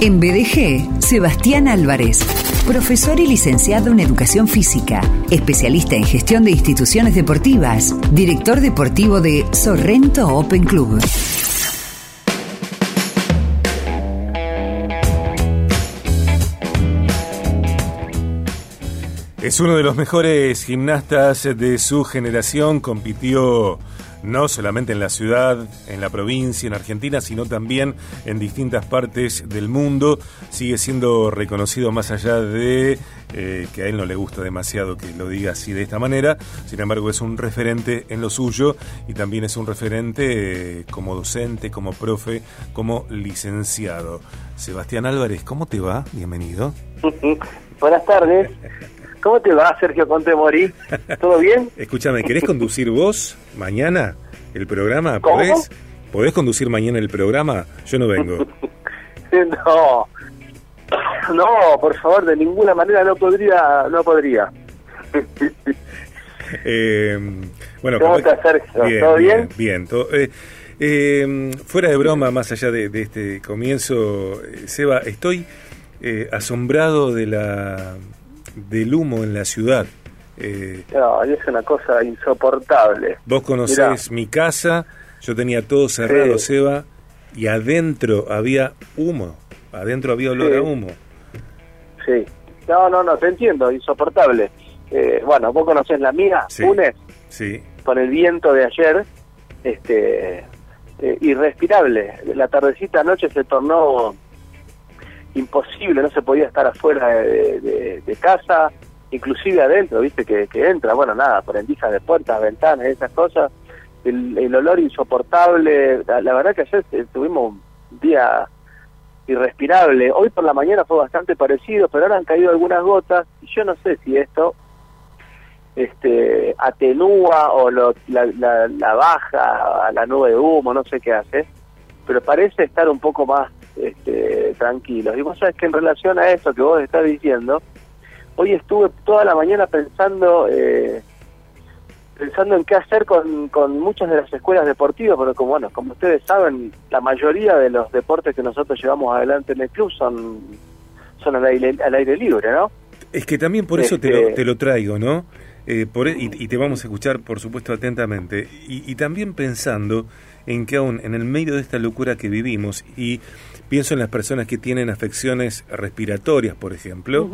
En BDG, Sebastián Álvarez, profesor y licenciado en Educación Física, especialista en gestión de instituciones deportivas, director deportivo de Sorrento Open Club. Es uno de los mejores gimnastas de su generación, compitió no solamente en la ciudad, en la provincia, en Argentina, sino también en distintas partes del mundo. Sigue siendo reconocido más allá de eh, que a él no le gusta demasiado que lo diga así de esta manera. Sin embargo, es un referente en lo suyo y también es un referente eh, como docente, como profe, como licenciado. Sebastián Álvarez, ¿cómo te va? Bienvenido. Buenas tardes. ¿Cómo te va, Sergio Contemori? ¿Todo bien? Escúchame, ¿querés conducir vos mañana el programa? ¿Podés, ¿Podés conducir mañana el programa? Yo no vengo. no. No, por favor, de ninguna manera no podría, no podría. eh, bueno, ¿Cómo estás, Sergio? Bien, ¿Todo bien? Bien, todo, eh, eh, fuera de broma, más allá de, de este comienzo, eh, Seba, estoy eh, asombrado de la del humo en la ciudad. Eh, no, es una cosa insoportable. Vos conocés mi casa, yo tenía todo cerrado, sí. Seba, y adentro había humo, adentro había olor sí. a humo. Sí, no, no, no, te entiendo, insoportable. Eh, bueno, vos conocés la mía, Sí. Funes, Sí, con el viento de ayer, este, eh, irrespirable. La tardecita anoche se tornó imposible, no se podía estar afuera de, casa, inclusive adentro, viste que, entra, bueno, nada, por rendijas de puertas, ventanas, esas cosas, el, el olor insoportable, la, la verdad que ayer tuvimos un día irrespirable, hoy por la mañana fue bastante parecido, pero ahora han caído algunas gotas, y yo no sé si esto este atenúa o lo, la, la, la baja a la nube de humo, no sé qué hace, pero parece estar un poco más este, tranquilos. Y vos sabés que en relación a eso que vos estás diciendo, hoy estuve toda la mañana pensando eh, pensando en qué hacer con, con muchas de las escuelas deportivas, porque como, bueno, como ustedes saben, la mayoría de los deportes que nosotros llevamos adelante en el club son, son al, aire, al aire libre, ¿no? Es que también por eso te, Este- lo, te lo traigo, ¿no? Eh, por, y, y te vamos a escuchar, por supuesto, atentamente. Y, y también pensando en que aún en el medio de esta locura que vivimos, y pienso en las personas que tienen afecciones respiratorias, por ejemplo,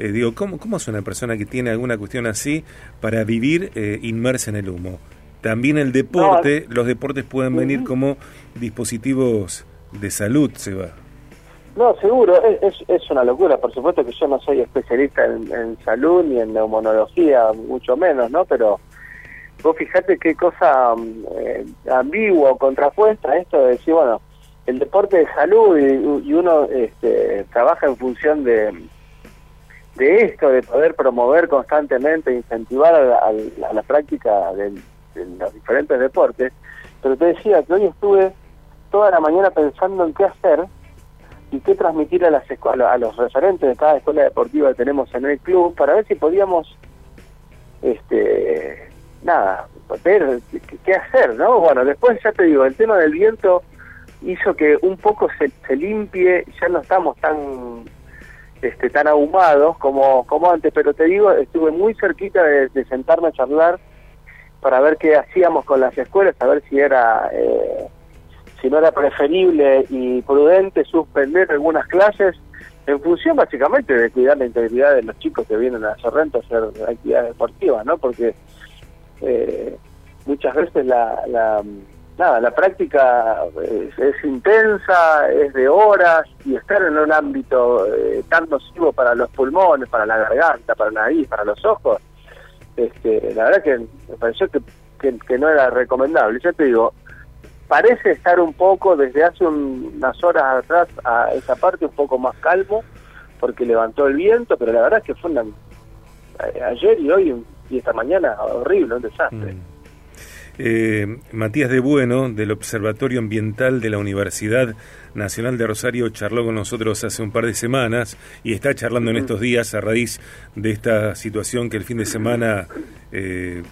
eh, digo, ¿cómo, ¿cómo hace una persona que tiene alguna cuestión así para vivir eh, inmersa en el humo? También el deporte, los deportes pueden venir como dispositivos de salud, se va. No, seguro, es, es, es una locura. Por supuesto que yo no soy especialista en, salud ni en neumonología, mucho menos, ¿no? Pero vos fijate qué cosa eh, ambigua o contrapuesta esto de decir, bueno, el deporte de salud y, y uno este, trabaja en función de, de esto, de poder promover constantemente, incentivar a la, a la- práctica del- de los diferentes deportes. Pero te decía que hoy estuve toda la mañana pensando en qué hacer y qué transmitir a las a lo- a los referentes de cada escuela deportiva que tenemos en el club para ver si podíamos este nada ver qué, qué hacer no bueno después ya te digo el tema del viento hizo que un poco se, se limpie ya no estamos tan este tan ahumados como como antes pero te digo estuve muy cerquita de, de sentarme a charlar para ver qué hacíamos con las escuelas a ver si era eh, si no era preferible y prudente suspender algunas clases en función básicamente de cuidar la integridad de los chicos que vienen a Sorrento a hacer actividades deportivas, ¿no? Porque eh, muchas veces la, la nada la práctica es, es intensa, es de horas y estar en un ámbito eh, tan nocivo para los pulmones, para la garganta, para la nariz, para los ojos, este, la verdad que me pareció que, que, que no era recomendable. Ya te digo, parece estar un poco desde hace un- unas horas atrás a esa parte un poco más calmo porque levantó el viento, pero la verdad es que fue una, a- ayer y hoy y esta mañana horrible, un desastre. Mm. Eh, Matías de Bueno, del Observatorio Ambiental de la Universidad Nacional de Rosario, charló con nosotros hace un par de semanas y está charlando en estos días a raíz de esta situación que el fin de semana eh,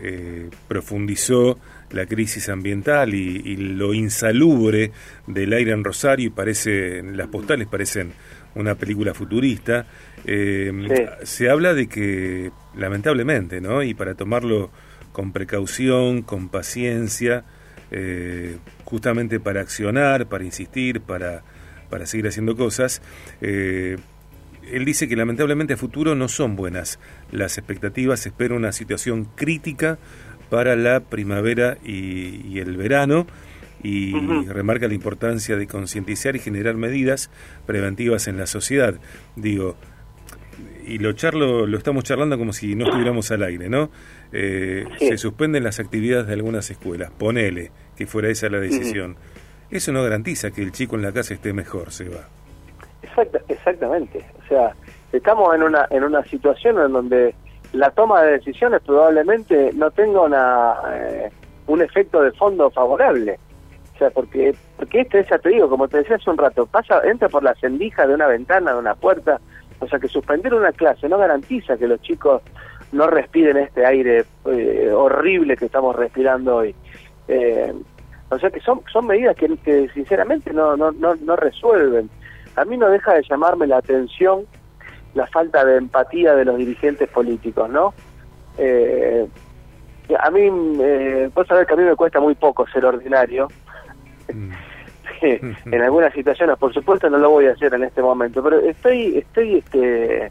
eh, profundizó la crisis ambiental y, lo insalubre del aire en Rosario y parece, las postales parecen una película futurista, eh, se habla de que lamentablemente, ¿no? Y para tomarlo con precaución, con paciencia, eh, justamente para accionar, para insistir, para, para seguir haciendo cosas, eh, él dice que lamentablemente a futuro no son buenas las expectativas, espera una situación crítica para la primavera y, el verano y remarca la importancia de concientizar y generar medidas preventivas en la sociedad. Digo, y lo charlo, lo estamos charlando como si no estuviéramos al aire, ¿no? Eh, se suspenden las actividades de algunas escuelas, ponele que fuera esa la decisión. Eso no garantiza que el chico en la casa esté mejor, se va. exactamente. O sea, estamos en una, en una situación en donde la toma de decisiones probablemente no tenga una, eh, un efecto de fondo favorable. O sea, porque, porque este, ya te digo, como te decía hace un rato, pasa, entra por la sendija de una ventana, de una puerta, o sea que suspender una clase no garantiza que los chicos no respiren este aire eh, horrible que estamos respirando hoy. Eh, o sea que son, son medidas que, que sinceramente no, no, no, no resuelven. A mí no deja de llamarme la atención la falta de empatía de los dirigentes políticos, ¿no? Eh, a mí, eh, vos sabés que a mí me cuesta muy poco ser ordinario. Mm. en algunas situaciones, por supuesto, no lo voy a hacer en este momento, pero estoy, estoy, este,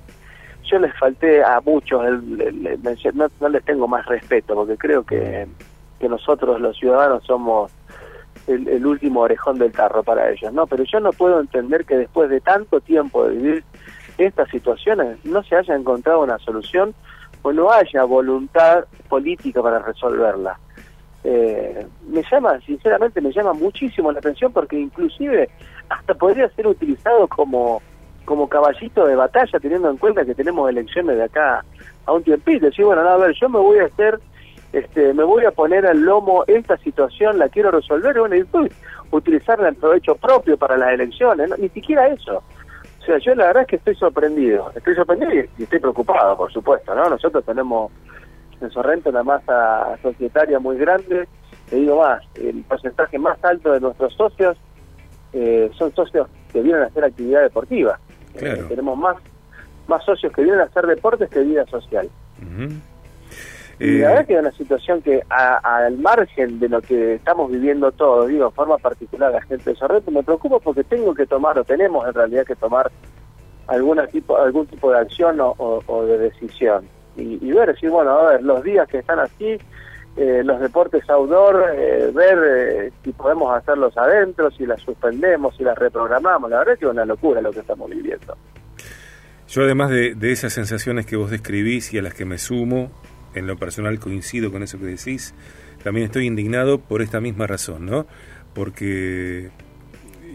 yo les falté a muchos, no, les tengo más respeto, porque creo que, que nosotros los ciudadanos somos el, el, último orejón del carro para ellos, ¿no? Pero yo no puedo entender que después de tanto tiempo de vivir estas situaciones no se haya encontrado una solución o no haya voluntad política para resolverla. Eh, me llama, sinceramente, me llama muchísimo la atención porque inclusive hasta podría ser utilizado como, como caballito de batalla teniendo en cuenta que tenemos elecciones de acá a un tiempito. Decir, bueno, a ver, yo me voy a hacer, este, me voy a poner al lomo esta situación, la quiero resolver, bueno, y utilizarla en provecho propio para las elecciones, ni siquiera eso. O sea, yo la verdad es que estoy sorprendido, estoy sorprendido y, estoy preocupado, por supuesto, ¿no? Nosotros tenemos en Sorrento una masa societaria muy grande, te digo más, el porcentaje más alto de nuestros socios eh, son socios que vienen a hacer actividad deportiva. Eh, tenemos más, más socios que vienen a hacer deportes que vida social. Y la verdad que es una situación que al margen de lo que estamos viviendo todos, digo, en forma particular la gente de Sorrento, me preocupa porque tengo que tomar, o tenemos en realidad que tomar alguna tipo, algún tipo de acción o, de decisión. Y, ver, decir, bueno, a ver, los días que están así, eh, los deportes outdoor, eh, ver eh, si podemos hacerlos adentro, si las suspendemos, si las reprogramamos. La verdad que es una locura lo que estamos viviendo. Yo además de, de esas sensaciones que vos describís y a las que me sumo, en lo personal coincido con eso que decís, también estoy indignado por esta misma razón, ¿no? Porque,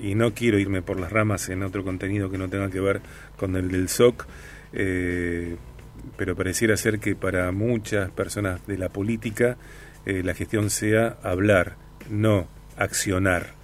y no quiero irme por las ramas en otro contenido que no tenga que ver con el del SOC, eh, pero pareciera ser que para muchas personas de la política eh, la gestión sea hablar, no accionar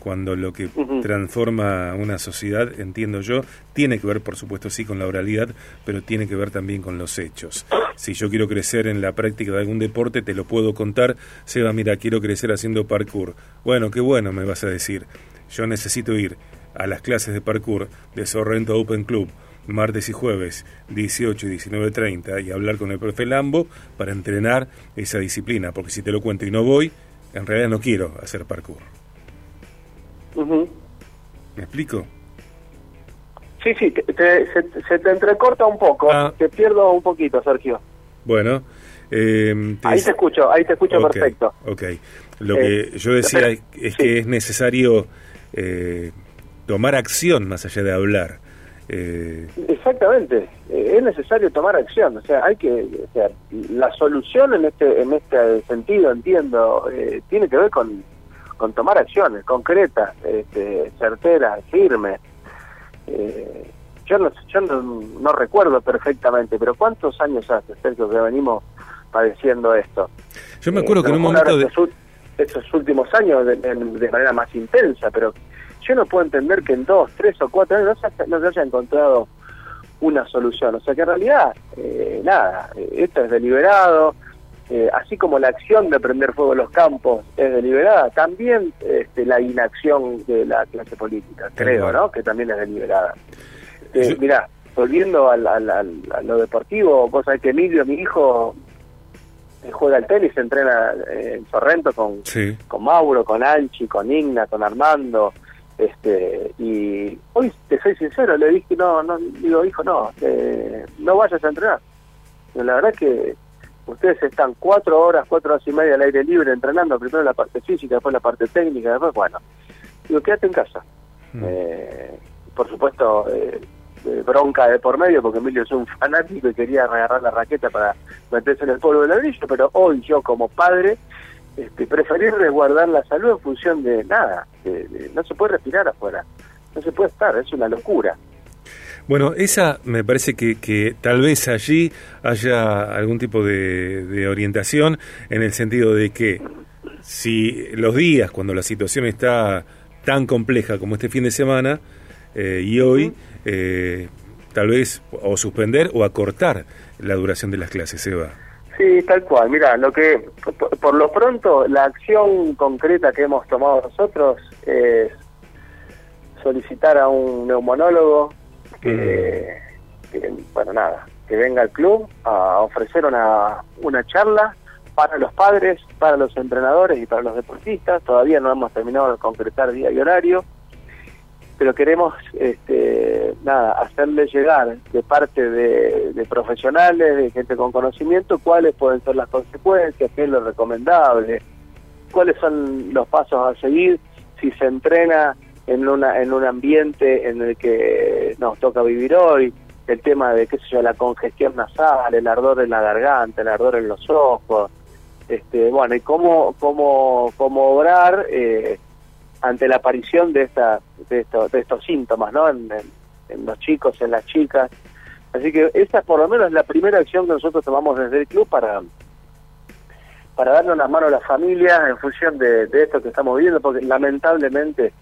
cuando lo que transforma una sociedad, entiendo yo, tiene que ver, por supuesto, sí, con la oralidad, pero tiene que ver también con los hechos. Si yo quiero crecer en la práctica de algún deporte, te lo puedo contar. Seba, mira, quiero crecer haciendo parkour. Bueno, qué bueno, me vas a decir. Yo necesito ir a las clases de parkour de Sorrento Open Club martes y jueves 18 y 19.30 y hablar con el profe Lambo para entrenar esa disciplina, porque si te lo cuento y no voy, en realidad no quiero hacer parkour. ¿Me explico? Sí, sí, se, te entrecorta un poco, ah. te pierdo un poquito, Sergio. Bueno, eh, ahí te escucho, ahí te escucho perfecto. Ok, lo que eh, yo decía es que es necesario eh, tomar acción más allá de hablar. Exactamente, es necesario tomar acción, o sea, hay que, o sea, la solución en este en este sentido, entiendo, tiene que ver con con tomar acciones concretas, este, certeras, firmes. Eh, yo no, yo no, recuerdo perfectamente, pero ¿cuántos años hace, Sergio, que venimos padeciendo esto? Yo me acuerdo que en un momento de... Estos, últimos años de, manera más intensa, pero yo no puedo entender que en dos, tres o cuatro años no se, haya encontrado una solución. O sea que en realidad, eh, nada, esto es deliberado, eh, así como la acción de prender fuego en los campos es deliberada, también este, la inacción de la clase política, creo, ¿no? Que también es deliberada. Eh, Mirá, volviendo al, a lo deportivo, vos sabés que Emilio, mi hijo, eh, juega al tenis, entrena en Sorrento con, con Mauro, con Anchi, con Igna, con Armando. este Y hoy, te soy sincero, le dije, no, no digo, hijo, no, no vayas a entrenar. la verdad es que ustedes están cuatro horas, cuatro horas y media al aire libre entrenando, primero la parte física, después la parte técnica, después, bueno, digo, quédate en casa. Mm. Eh, por supuesto, eh, bronca de por medio, porque Emilio es un fanático y quería agarrar la raqueta para meterse en el polvo del ladrillo, pero hoy yo como padre este, preferir resguardar la salud en función de nada, no se puede respirar afuera, no se puede estar, es una locura. Bueno, esa me parece que, que tal vez allí haya algún tipo de, orientación en el sentido de que si los días, cuando la situación está tan compleja como este fin de semana eh, y hoy, eh, tal vez o suspender o acortar la duración de las clases, Eva. Sí, tal cual. Mira, lo que por, lo pronto la acción concreta que hemos tomado nosotros es solicitar a un neumonólogo que, bueno, nada, que venga al club a ofrecer una, una charla para los padres, para los entrenadores y para los deportistas. Todavía no hemos terminado de concretar día y horario, pero queremos, este, nada, hacerle llegar de parte de, de, profesionales, de gente con conocimiento, cuáles pueden ser las consecuencias, qué es lo recomendable, cuáles son los pasos a seguir si se entrena en, una, en un ambiente en el que nos toca vivir hoy, el tema de, qué sé yo, la congestión nasal, el ardor en la garganta, el ardor en los ojos, este, bueno, y cómo, cómo, cómo obrar eh, ante la aparición de, esta, de, estos, de estos síntomas, ¿no? En, los chicos, en las chicas. Así que esa por lo menos es la primera acción que nosotros tomamos desde el club para para darle una mano a las familias en función de, de esto que estamos viviendo, porque lamentablemente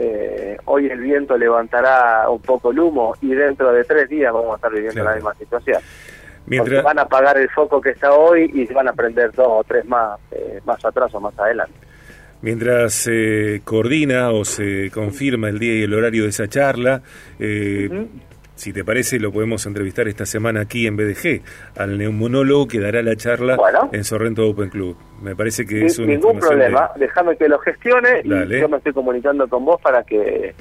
eh, hoy el viento levantará un poco el humo y dentro de tres días vamos a estar viviendo la misma situación. Mientras... van a apagar el foco que está hoy y se van a prender dos o tres más, eh, más atrás o más adelante. Mientras se coordina o se confirma el día y el horario de esa charla, eh, si te parece, lo podemos entrevistar esta semana aquí en BDG, al neumonólogo que dará la charla en Sorrento Open Club. Me parece que es un Ningún problema, déjame que lo gestione y yo me estoy comunicando con vos para que,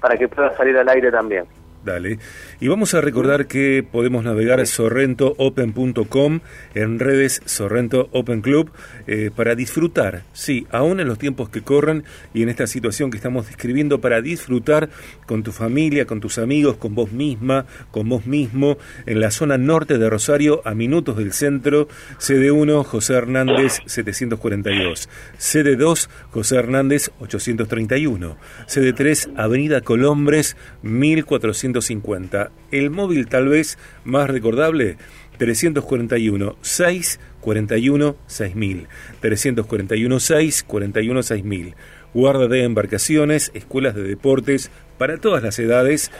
para que pueda salir al aire también. Dale. Y vamos a recordar que podemos navegar sorrentoopen.com en redes Sorrento Open Club eh, para disfrutar, sí, aún en los tiempos que corren y en esta situación que estamos describiendo, para disfrutar con tu familia, con tus amigos, con vos misma, con vos mismo, en la zona norte de Rosario, a minutos del centro, sede 1, José Hernández 742, sede 2, José Hernández 831, sede 3, Avenida Colombres 1400 el móvil tal vez más recordable, 341 6 41 6000. 341 6 41 6000. Guarda de embarcaciones, escuelas de deportes para todas las edades,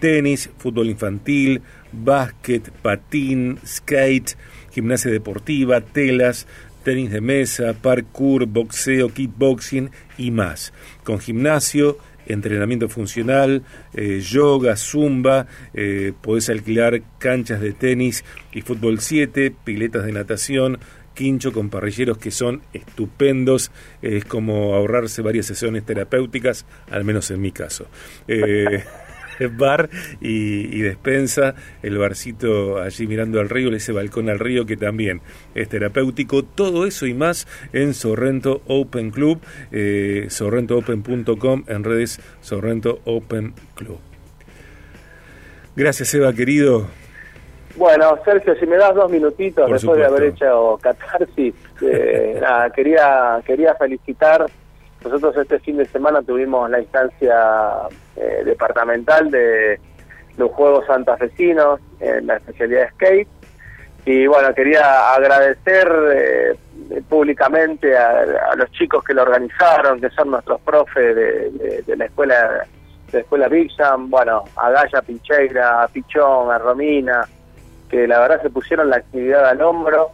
tenis, fútbol infantil, básquet, patín, skate, gimnasia deportiva, telas, tenis de mesa, parkour, boxeo, kickboxing y más. Con gimnasio, entrenamiento funcional, eh, yoga, zumba, eh, podés alquilar canchas de tenis y fútbol 7, piletas de natación, quincho con parrilleros que son estupendos, es como ahorrarse varias sesiones terapéuticas, al menos en mi caso. Eh, bar y, despensa, el barcito allí mirando al río, ese balcón al río que también es terapéutico, todo eso y más en Sorrento Open Club, eh, sorrentoopen.com, en redes Sorrento Open Club. Gracias Eva, querido. Bueno, Sergio, si me das dos minutitos después de haber hecho catarsis, eh, quería, quería felicitar nosotros este fin de semana tuvimos la instancia eh, departamental de los Juegos Santafesinos en la especialidad de skate. Y bueno, quería agradecer eh, públicamente a, los chicos que lo organizaron, que son nuestros profes de, la escuela de la escuela Big bueno, a Gaya Pincheira, a Pichón, a Romina, que la verdad se pusieron la actividad al hombro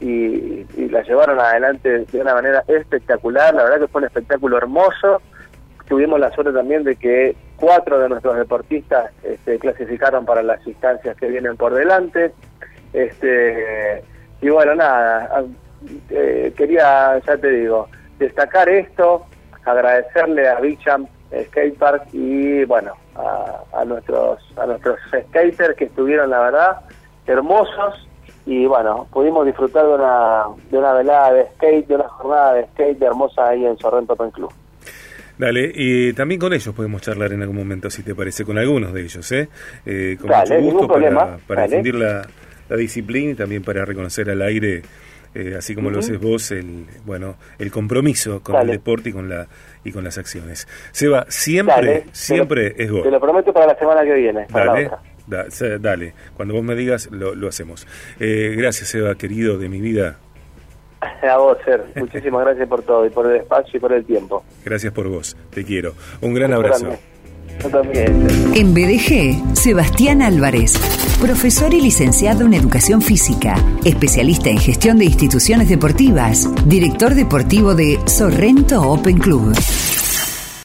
y, la llevaron adelante de una manera espectacular. La verdad que fue un espectáculo hermoso. Tuvimos la suerte también de que cuatro de nuestros deportistas este, clasificaron para las instancias que vienen por delante. Este, y bueno, nada, eh, quería, ya te digo, destacar esto, agradecerle a Bicham Skatepark y bueno, a, a, nuestros a nuestros skaters que estuvieron, la verdad, hermosos y bueno, pudimos disfrutar de una, de una velada de skate, de una jornada de skate hermosa ahí en Sorrento Open Club. Dale, y también con ellos podemos charlar en algún momento, si te parece, con algunos de ellos, ¿eh? eh con mucho gusto para, para difundir la, la, disciplina y también para reconocer al aire, eh, así como lo haces vos, el bueno el compromiso con el deporte y con la y con las acciones. Seba, siempre, siempre es vos. Te lo prometo para la semana que viene. Dale. Dale, cuando vos me digas, lo, lo hacemos. Eh, gracias, Seba, querido de mi vida. A vos, Ser. Muchísimas gracias por todo y por el espacio y por el tiempo. Gracias por vos. Te quiero. Un gran abrazo. Yo también. En BDG, Sebastián Álvarez, profesor y licenciado en Educación Física, especialista en gestión de instituciones deportivas, director deportivo de Sorrento Open Club.